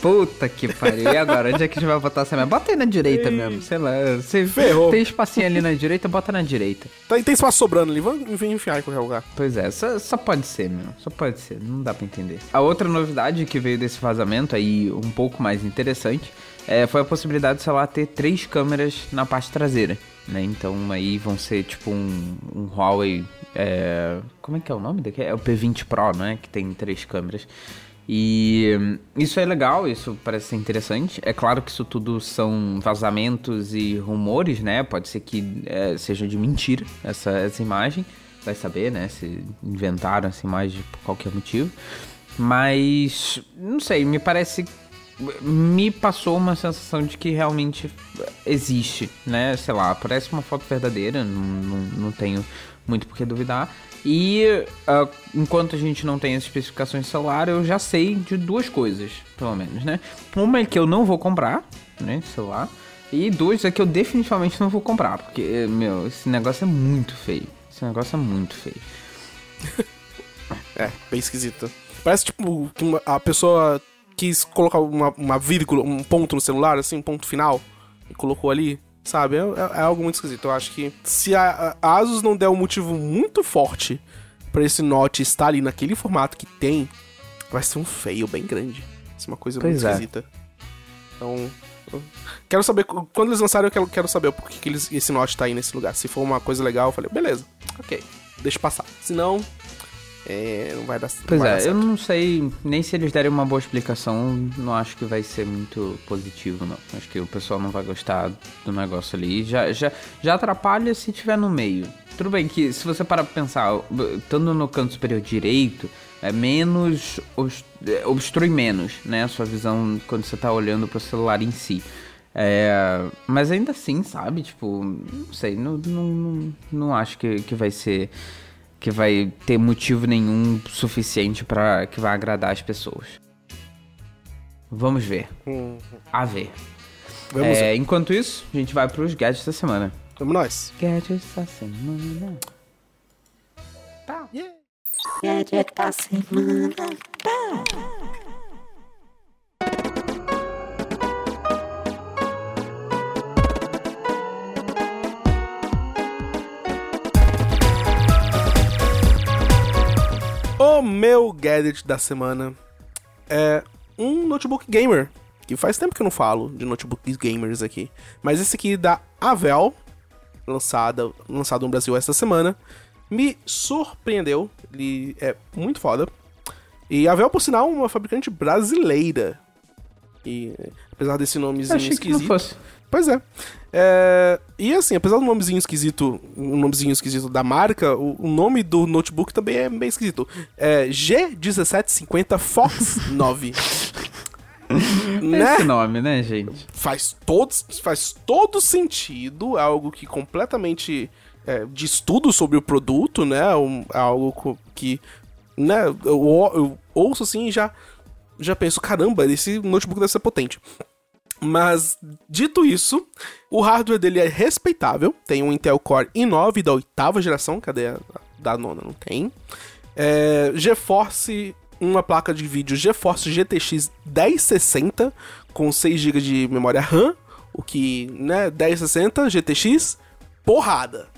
Puta que pariu. E agora? Onde é que a gente vai botar essa merda? Bota aí na direita Ei. mesmo, sei lá. Você Ferrou. Tem espacinho ali na direita, bota na direita. Tem, tem espaço sobrando ali, vamos enfiar em qualquer lugar. Pois é, só, só pode ser, meu. Só pode ser, não dá pra entender. A outra novidade que veio desse vazamento aí, um pouco mais interessante, é, foi a possibilidade do celular ter três câmeras na parte traseira. Né? Então aí vão ser tipo um, um Huawei. É, como é que é o nome daqui? É o P20 Pro, né? Que tem três câmeras. E isso é legal, isso parece ser interessante. É claro que isso tudo são vazamentos e rumores, né? Pode ser que é, seja de mentira essa, essa imagem. Vai saber, né? Se inventaram essa imagem por qualquer motivo. Mas, não sei, me parece. Me passou uma sensação de que realmente existe, né? Sei lá, parece uma foto verdadeira, não, não, não tenho muito por que duvidar. E uh, enquanto a gente não tem as especificações de celular, eu já sei de duas coisas, pelo menos, né? Uma é que eu não vou comprar, né, celular. E duas é que eu definitivamente não vou comprar, porque, meu, esse negócio é muito feio. Esse negócio é muito feio. é, bem esquisito. Parece tipo que a pessoa quis colocar uma, uma vírgula, um ponto no celular, assim, um ponto final, e colocou ali. Sabe? É, é, é, algo muito esquisito. Eu acho que se a, a Asus não der um motivo muito forte para esse Note estar ali naquele formato que tem, vai ser um feio bem grande. Vai ser uma coisa pois muito é. esquisita. Então, quero saber. Quando eles lançarem, eu quero, quero saber por que, que eles, esse Note tá aí nesse lugar. Se for uma coisa legal, eu falei, beleza, ok, deixa passar. Se não, é, não vai dar Pois vai é, dar eu não sei nem se eles derem uma boa explicação, não acho que vai ser muito positivo, não. Acho que o pessoal não vai gostar do negócio ali. Já, já, já atrapalha se tiver no meio. Tudo bem que se você parar pra pensar, estando no canto superior direito, é menos. É, obstrui menos, né? A sua visão quando você tá olhando pro celular em si. É, mas ainda assim, sabe? Tipo, não sei, não, não, não, não acho que, que vai ser que vai ter motivo nenhum suficiente para que vai agradar as pessoas. Vamos ver. Uhum. A ver. Vamos é, ver. Enquanto isso, a gente vai para os gadgets da semana. Vamos nós. Gadgets da semana. Tá. Yeah. Gadget da semana. Tá. O meu gadget da semana é um notebook gamer. Que faz tempo que eu não falo de notebooks gamers aqui. Mas esse aqui da Avel, lançada, lançado no Brasil esta semana, me surpreendeu. Ele é muito foda. E a Avel, por sinal, uma fabricante brasileira. E apesar desse nomezinho esquisito. Pois é. É. E assim, apesar do nomezinho esquisito, o nomezinho esquisito da marca, o, o nome do notebook também é bem esquisito. É G1750 Fox 9. né? Esse nome, né, gente? Faz todo, faz todo sentido, é algo que completamente é, de estudo sobre o produto, né? Um, é algo que, né, eu, eu ouço assim e já, já penso, caramba, esse notebook deve ser potente. Mas, dito isso, o hardware dele é respeitável. Tem um Intel Core i9 da oitava geração, cadê a da nona? Não tem. É, GeForce, uma placa de vídeo GeForce GTX 1060 com 6 GB de memória RAM, o que, né, 1060 GTX, porrada.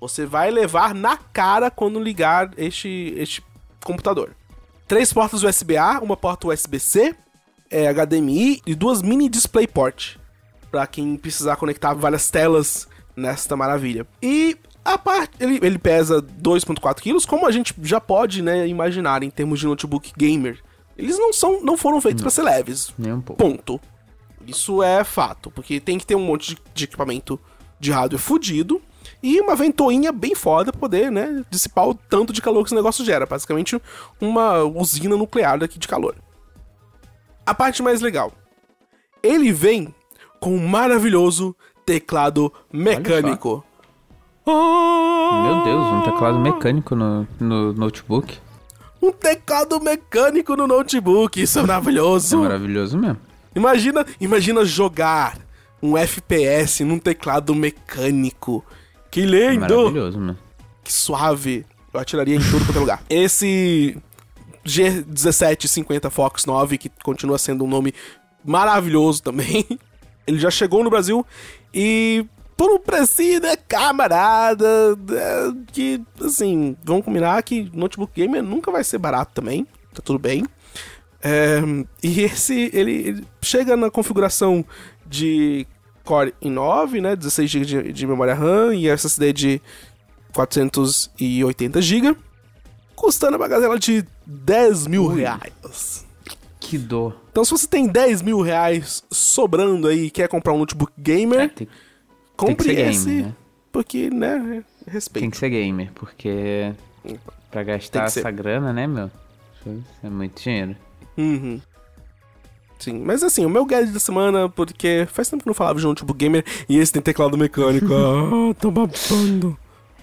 Você vai levar na cara quando ligar este, este computador. Três portas USB-A, uma porta USB-C, é, HDMI e duas mini DisplayPort para quem precisar conectar várias telas nesta maravilha. E a parte ele, ele pesa 2.4 kg, como a gente já pode, né, imaginar em termos de notebook gamer. Eles não são não foram feitos para ser leves. Nem um pouco. Ponto. Isso é fato, porque tem que ter um monte de, de equipamento de hardware fudido. e uma ventoinha bem foda pra poder, né, dissipar o tanto de calor que esse negócio gera. Basicamente, uma usina nuclear daqui de calor. A parte mais legal. Ele vem com um maravilhoso teclado mecânico. Meu Deus, um teclado mecânico no, no notebook. Um teclado mecânico no notebook, isso é maravilhoso. É maravilhoso mesmo. Imagina, imagina jogar um FPS num teclado mecânico. Que lindo! maravilhoso mesmo. que suave. Eu atiraria em tudo quanto é lugar. Esse G1750 Fox 9, que continua sendo um nome maravilhoso também. Ele já chegou no Brasil e por um precinho, né, camarada, é, que, assim, vamos combinar que notebook gamer nunca vai ser barato também, tá tudo bem. É, e esse, ele, ele chega na configuração de Core i9, né, 16 GB de, de memória RAM e SSD de 480 GB, custando uma gazela de 10 mil reais. Que dor. Então, se você tem 10 mil reais sobrando aí e quer comprar um notebook gamer, É, tem, compre gamer, esse, né? porque, né, respeito. tem que ser gamer, porque pra gastar Tem essa grana, né, meu? É muito dinheiro. Uhum. Sim, mas assim, o meu gadget da semana, porque faz tempo que eu não falava de um notebook gamer e esse tem teclado mecânico. ah, tô babando.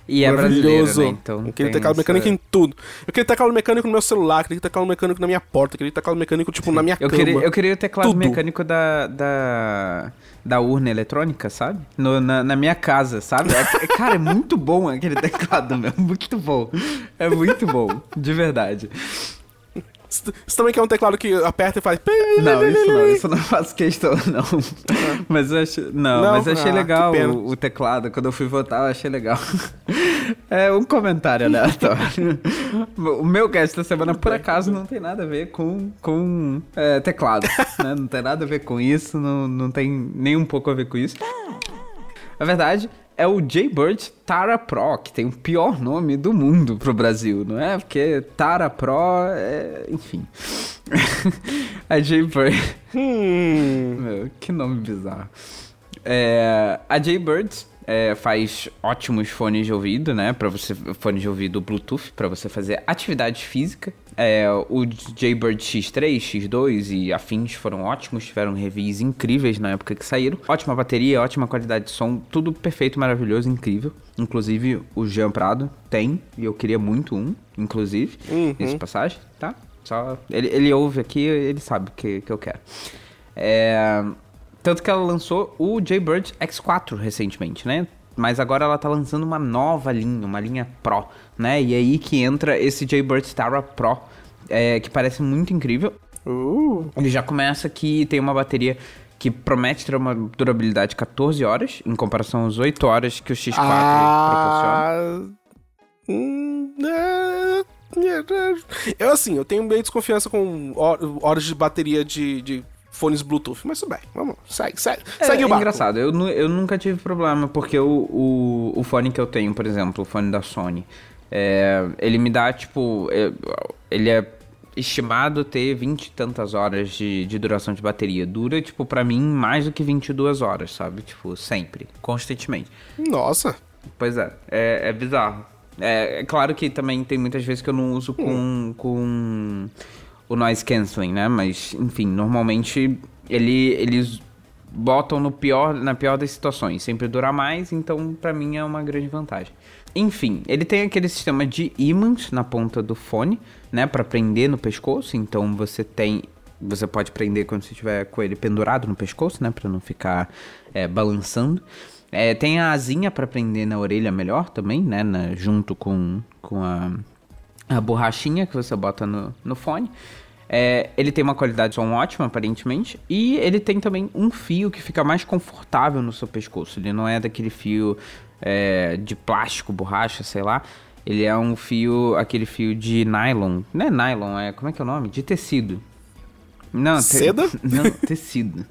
E é brasileiro, né? Então eu queria teclado essa- mecânico em tudo. Eu queria teclado mecânico no meu celular, queria teclado mecânico na minha porta, queria teclado mecânico, tipo, na minha Eu cama. queria, eu queria o teclado Tudo. mecânico da, da, da urna eletrônica, sabe? No- na, na minha casa, sabe? É- cara, é muito bom aquele teclado, meu. Muito bom. É muito bom, de verdade. Você também quer um teclado que aperta e faz... Não, isso não, isso não faço questão, não. Mas eu achei, não, Não? mas eu achei Ah, legal o, o teclado. Quando eu fui votar, eu achei legal. É um comentário aleatório. O meu cast da semana, por acaso, não tem nada a ver com, com é, teclado. Né? Não tem nada a ver com isso, não, não tem nem um pouco a ver com isso. Na verdade, é o Jaybird Tara Pro, que tem o pior nome do mundo pro Brasil, não é? Porque Tara Pro é. Enfim. a Jaybird. Hum... Meu, que nome bizarro. É, a Jaybird é, faz ótimos fones de ouvido, né? Para você fones de ouvido Bluetooth para você fazer atividade física. É, o Jaybird X3, X2 e afins foram ótimos, tiveram reviews incríveis na época que saíram. Ótima bateria, ótima qualidade de som, tudo perfeito, maravilhoso, incrível. Inclusive o Jean Prado tem e eu queria muito um, inclusive, Uhum. esse passagem, tá? Só ele, ele ouve aqui, ele sabe o que, que eu quero. É, tanto que ela lançou o Jaybird X4 recentemente, né? Mas agora ela tá lançando uma nova linha, uma linha Pro, né? E aí que entra esse Jaybird Tara Pro, é, que parece muito incrível. Uh, Ele já começa que tem uma bateria que promete ter uma durabilidade de 14 horas, em comparação às 8 horas que o X4 proporciona. ah... hum, é, é, Eu, assim, eu tenho meio desconfiança com hor- horas de bateria de, de fones Bluetooth, mas tudo bem, vamos, segue, segue, É, segue é o barco. engraçado, eu, eu nunca tive problema, porque o, o, o fone que eu tenho, por exemplo, o fone da Sony, é, ele me dá, tipo, é, ele é estimado ter 20 e tantas horas de, de duração de bateria. Dura, tipo, pra mim, mais do que 22 horas, sabe? Tipo, sempre, constantemente. Nossa, Pois é, é, é bizarro. É, é claro que também tem muitas vezes que eu não uso com, com o noise cancelling, né? Mas, enfim, normalmente ele, eles botam no pior, na pior das situações. Sempre dura mais, então pra mim é uma grande vantagem. Enfim, ele tem aquele sistema de ímãs na ponta do fone, né? Pra prender no pescoço. Então você tem você pode prender quando você estiver com ele pendurado no pescoço, né? Pra não ficar é, balançando. É, tem a asinha pra prender na orelha melhor também, né? na- junto com, com a, a borrachinha que você bota no, no fone. É, ele tem uma qualidade de som ótima, aparentemente. E ele tem também um fio que fica mais confortável no seu pescoço. Ele não é daquele fio é, de plástico, borracha, sei lá. Ele é um fio, aquele fio de nylon. Não é nylon, é. Como é que é o nome? De tecido. Não, te- Seda? Não, tecido.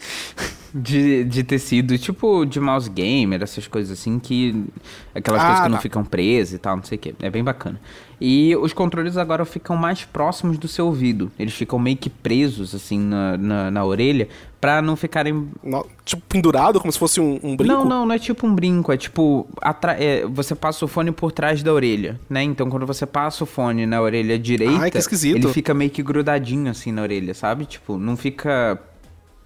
De, de tecido, tipo de mouse gamer, essas coisas assim, que. Aquelas Ah, coisas que não tá. ficam presas e tal, não sei o que. É bem bacana. E os controles agora ficam mais próximos do seu ouvido. Eles ficam meio que presos, assim, na, na, na orelha, pra não ficarem tipo, pendurado, como se fosse um, um brinco? Não, não, não é tipo um brinco, é tipo. atra- é, você passa o fone por trás da orelha, né? Então quando você passa o fone na orelha direita, Ai, que esquisito. ele fica meio que grudadinho assim na orelha, sabe? Tipo, não fica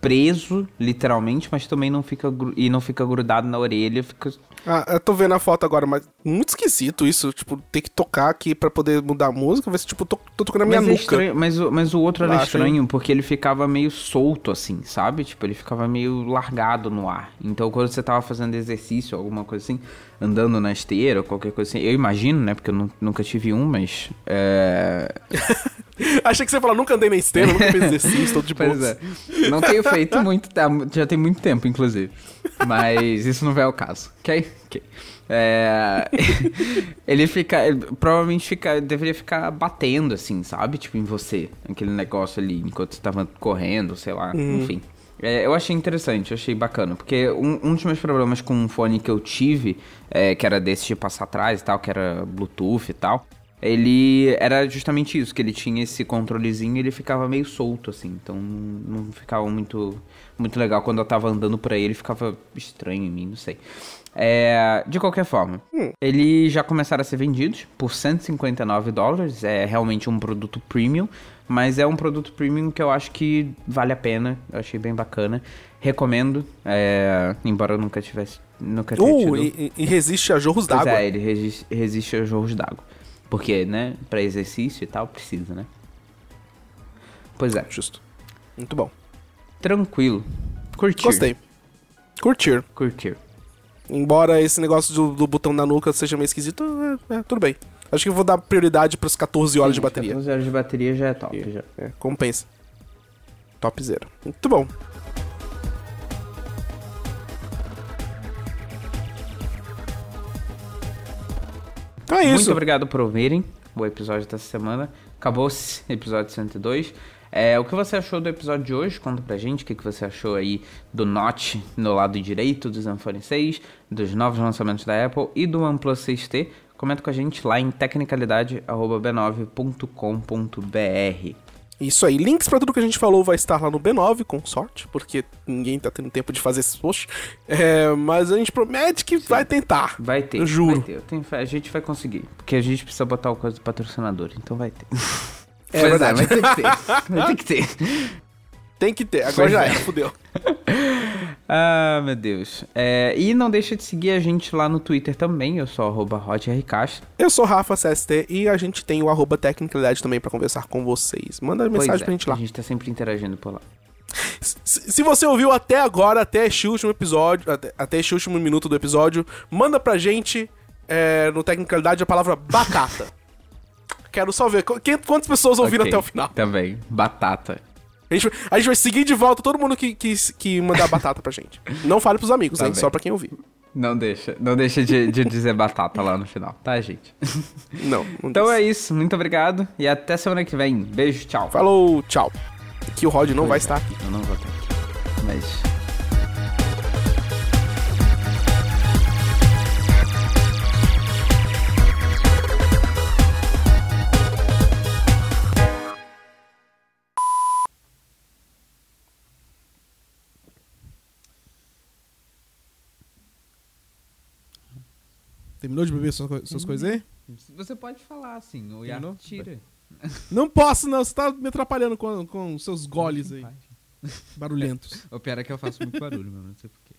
preso, literalmente, mas também não fica. E não fica grudado na orelha, fica. Ah, eu tô vendo a foto agora, mas muito esquisito isso. Tipo, ter que tocar aqui pra poder mudar a música. Vai ser tipo, tô, tô tocando a minha Mas, é nuca. estranho, mas, o- mas o outro era Acho, estranho porque ele ficava meio solto, assim, sabe? Tipo, ele ficava meio largado no ar. Então, quando você tava fazendo exercício, alguma coisa assim, andando na esteira, ou qualquer coisa assim, eu imagino, né? Porque eu nu- nunca tive um, mas. É... Achei que você ia falar, nunca andei na esteira, nunca fiz exercício, tô de. Pois é. Não tenho feito muito, tá, já tem muito tempo, inclusive. Mas isso não vai ao caso, ok? Ok. É, ele fica. ele provavelmente fica, deveria ficar batendo, assim, sabe? Tipo, em você. Aquele negócio ali, enquanto você tava correndo, sei lá. Enfim. É, eu achei interessante, achei bacana. Porque um, um dos meus problemas com um fone que eu tive, é, que era desse de passar atrás e tal, que era Bluetooth e tal. Ele era justamente isso, que ele tinha esse controlezinho e ele ficava meio solto, assim. Então não ficava muito, muito legal. Quando eu tava andando por aí, ele ficava estranho em mim, não sei. É, de qualquer forma, eles já começaram a ser vendidos por 159 dólares. É realmente um produto premium, mas é um produto premium que eu acho que vale a pena. Eu achei bem bacana. Recomendo, é, embora eu nunca tivesse. Nunca tenha Uh, tido. e, e- resiste a jorros Pois d'água. é, ele resiste, resiste a jorros d'água. Porque, né, pra exercício e tal, precisa, né? Pois é, Justo. Muito bom. tranquilo. Curtir. Gostei. Curtir. Curtir. Embora esse negócio do, do botão na nuca seja meio esquisito, é, é, tudo bem. Acho que eu vou dar prioridade pros 14 horas de bateria. 14 horas de bateria já é top, já. É, compensa. Top zero. Muito bom. Então é Muito isso. obrigado por ouvirem o episódio dessa semana. Acabou-se episódio 102. É, o que você achou do episódio de hoje? Conta pra gente o que, que você achou aí do Note no lado direito do Zenfone 6, dos novos lançamentos da Apple e do OnePlus 6T. Comenta com a gente lá em tecnicalidade.b9.com.br. Isso aí. Links pra tudo que a gente falou vai estar lá no B9, com sorte, porque ninguém tá tendo tempo de fazer esses posts. É, mas a gente promete que vai tentar. Vai ter. Eu juro. Vai ter. Eu tenho. A gente vai conseguir. Porque a gente precisa botar o coisa do patrocinador. Então vai ter. É Pois verdade. vai ter que ter. Vai ter que ter. Tem que ter. Agora Pois já é. fudeu. Ah, meu Deus. É, e não deixa de seguir a gente lá no Twitter também. Eu sou arroba. Eu sou Rafa CST e a gente tem o arroba Tecnicalidade também pra conversar com vocês. Manda Pois mensagem é, pra gente lá. A gente tá sempre interagindo por lá. Se, você ouviu até agora, até este último episódio, até, até este último minuto do episódio, manda pra gente é, no Tecnicalidade a palavra batata. Quero só ver quantas pessoas ouviram Ok, até o final. Também. Batata. A gente, vai- a gente vai seguir de volta todo mundo que, que, que mandar batata pra gente. Não fale pros amigos, Tá hein? bem. Só pra quem ouvir. Não deixa. Não deixa de, de dizer batata lá no final, tá, gente? Não, não Então é isso. Muito obrigado. E até semana que vem. Beijo, tchau. Falou, tchau. Que o Rod não vai Pois é. estar aqui. Eu não vou estar aqui. Mas. Terminou de beber suas, co- suas coisas aí? Você pode falar assim, o? Iaco tira. Não posso, não. Você tá me atrapalhando com, com seus goles aí. Barulhentos. O pior é que eu faço muito barulho, meu, não sei porquê.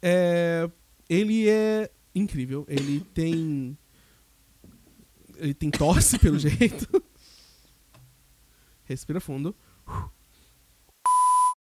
É, ele é incrível. Ele tem. Ele tem tosse, pelo jeito. Respira fundo.